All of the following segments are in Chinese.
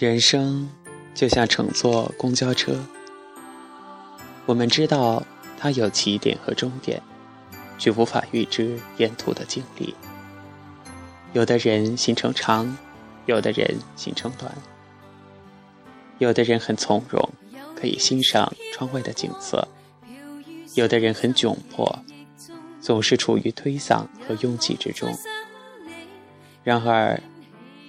人生就像乘坐公交车，我们知道它有起点和终点，却无法预知沿途的经历。有的人行程长，有的人行程短。有的人很从容，可以欣赏窗外的景色；有的人很窘迫，总是处于推搡和拥挤之中。然而，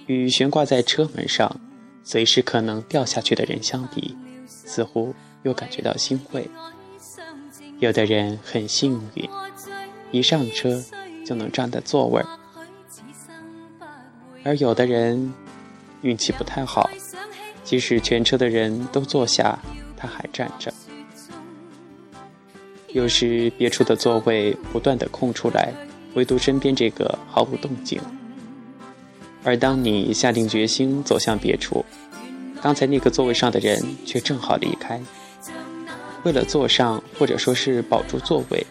与悬挂在车门上。随时可能掉下去的人相比，似乎又感觉到欣慰。有的人很幸运，一上车就能占得座位；而有的人运气不太好，即使全车的人都坐下，他还站着。有时别处的座位不断的空出来，唯独身边这个毫无动静。而当你下定决心走向别处，刚才那个座位上的人却正好离开。为了坐上，或者说是保住座位，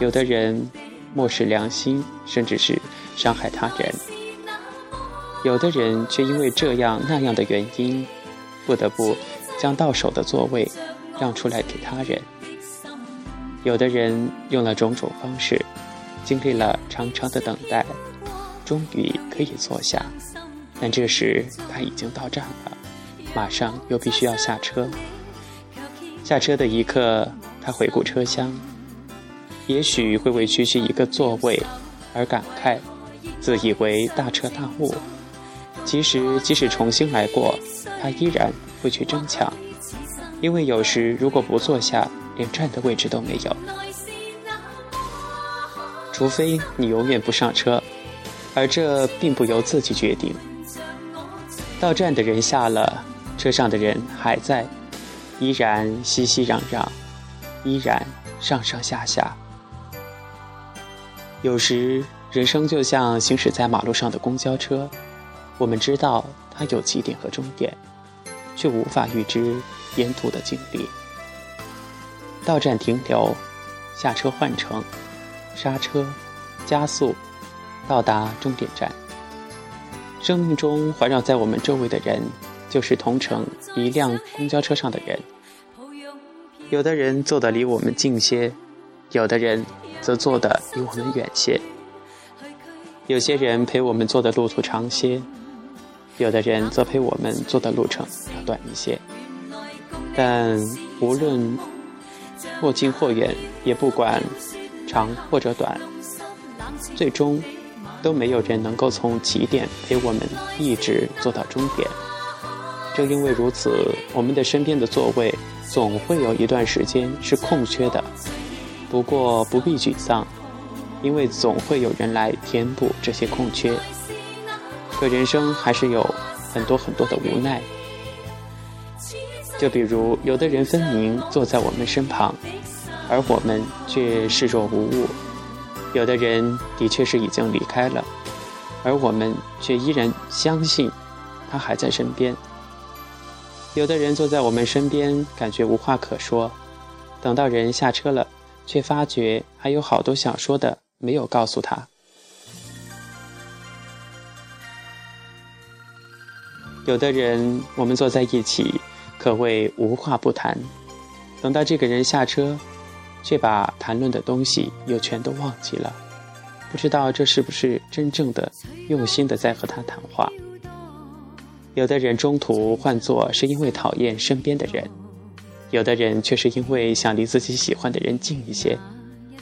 有的人漠视良心，甚至是伤害他人；有的人却因为这样那样的原因，不得不将到手的座位让出来给他人。有的人用了种种方式，经历了长长的等待。终于可以坐下，但这时他已经到站了，马上又必须要下车。下车的一刻，他回顾车厢，也许会为区区一个座位而感慨，自以为大彻大悟。其实，即使重新来过，他依然会去争抢，因为有时如果不坐下，连站的位置都没有。除非你永远不上车。而这并不由自己决定。到站的人下了，车上的人还在，依然熙熙攘攘，依然上上下下。有时，人生就像行驶在马路上的公交车，我们知道它有起点和终点，却无法预知沿途的经历。到站停留，下车换乘，刹车，加速。到达终点站。生命中环绕在我们周围的人，就是同乘一辆公交车上的人。有的人坐得离我们近些，有的人则坐得离我们远些。有些人陪我们坐的路途长些，有的人则陪我们坐的路程要短一些。但无论或近或远，也不管长或者短，最终。都没有人能够从起点陪我们一直坐到终点。正因为如此，我们的身边的座位总会有一段时间是空缺的。不过不必沮丧，因为总会有人来填补这些空缺。可人生还是有很多很多的无奈。就比如，有的人分明坐在我们身旁，而我们却视若无物。有的人的确是已经离开了，而我们却依然相信他还在身边。有的人坐在我们身边，感觉无话可说，等到人下车了，却发觉还有好多想说的没有告诉他。有的人我们坐在一起，可谓无话不谈，等到这个人下车。却把谈论的东西又全都忘记了，不知道这是不是真正的用心的在和他谈话。有的人中途换座是因为讨厌身边的人，有的人却是因为想离自己喜欢的人近一些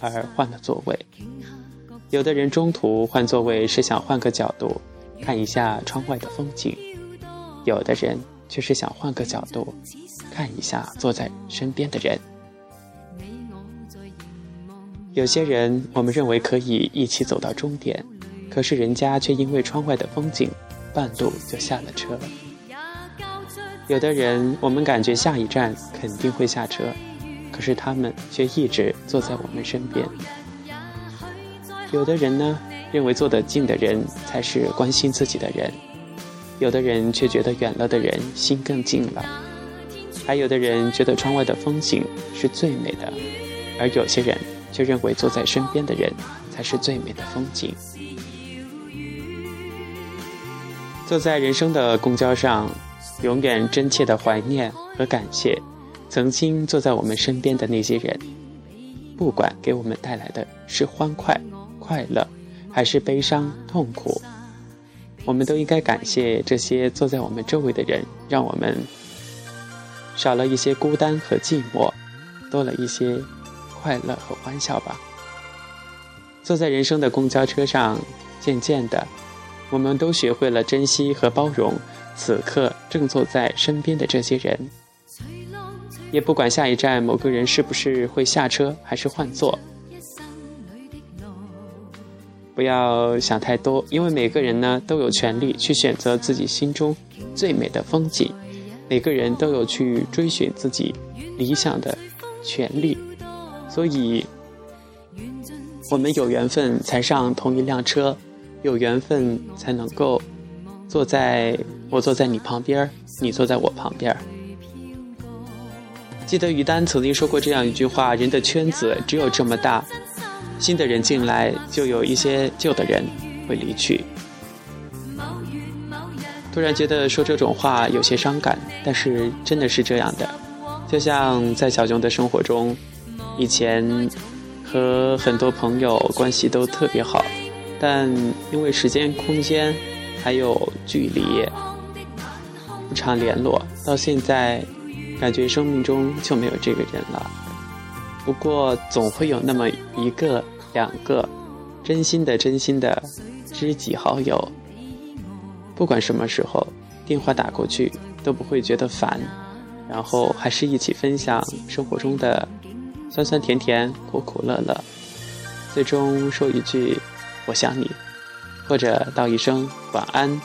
而换了座位。有的人中途换座位是想换个角度看一下窗外的风景，有的人却是想换个角度看一下坐在身边的人。有些人，我们认为可以一起走到终点，可是人家却因为窗外的风景，半路就下了车。有的人，我们感觉下一站肯定会下车，可是他们却一直坐在我们身边。有的人呢，认为坐得近的人才是关心自己的人，有的人却觉得远了的人心更近了，还有的人觉得窗外的风景是最美的，而有些人。却认为坐在身边的人才是最美的风景。坐在人生的公交上，永远真切的怀念和感谢曾经坐在我们身边的那些人，不管给我们带来的是欢快、快乐，还是悲伤、痛苦，我们都应该感谢这些坐在我们周围的人，让我们少了一些孤单和寂寞，多了一些快乐和欢笑吧。坐在人生的公交车上，渐渐的，我们都学会了珍惜和包容此刻正坐在身边的这些人。也不管下一站某个人是不是会下车，还是换座。不要想太多，因为每个人呢都有权利去选择自己心中最美的风景，每个人都有去追寻自己理想的权利，所以。我们有缘分才上同一辆车，有缘分才能够坐在我坐在你旁边，你坐在我旁边。记得于丹曾经说过这样一句话：人的圈子只有这么大，新的人进来，就有一些旧的人会离去。突然觉得说这种话有些伤感，但是真的是这样的。就像在小熊的生活中，以前。和很多朋友关系都特别好，但因为时间、空间还有距离，不常联络。到现在，感觉生命中就没有这个人了。不过，总会有那么一个、两个，真心的、真心的知己好友。不管什么时候，电话打过去都不会觉得烦，然后还是一起分享生活中的。酸酸甜甜，苦苦乐乐，最终说一句“我想你”，或者道一声晚安。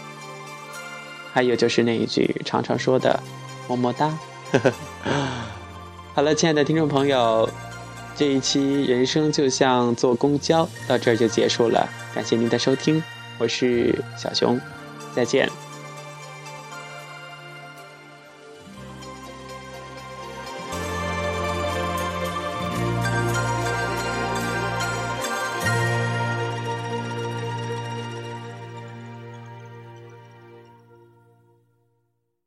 还有就是那一句常常说的“么么哒”。好了，亲爱的听众朋友，这一期人生就像坐公交，到这儿就结束了。感谢您的收听，我是小熊，再见。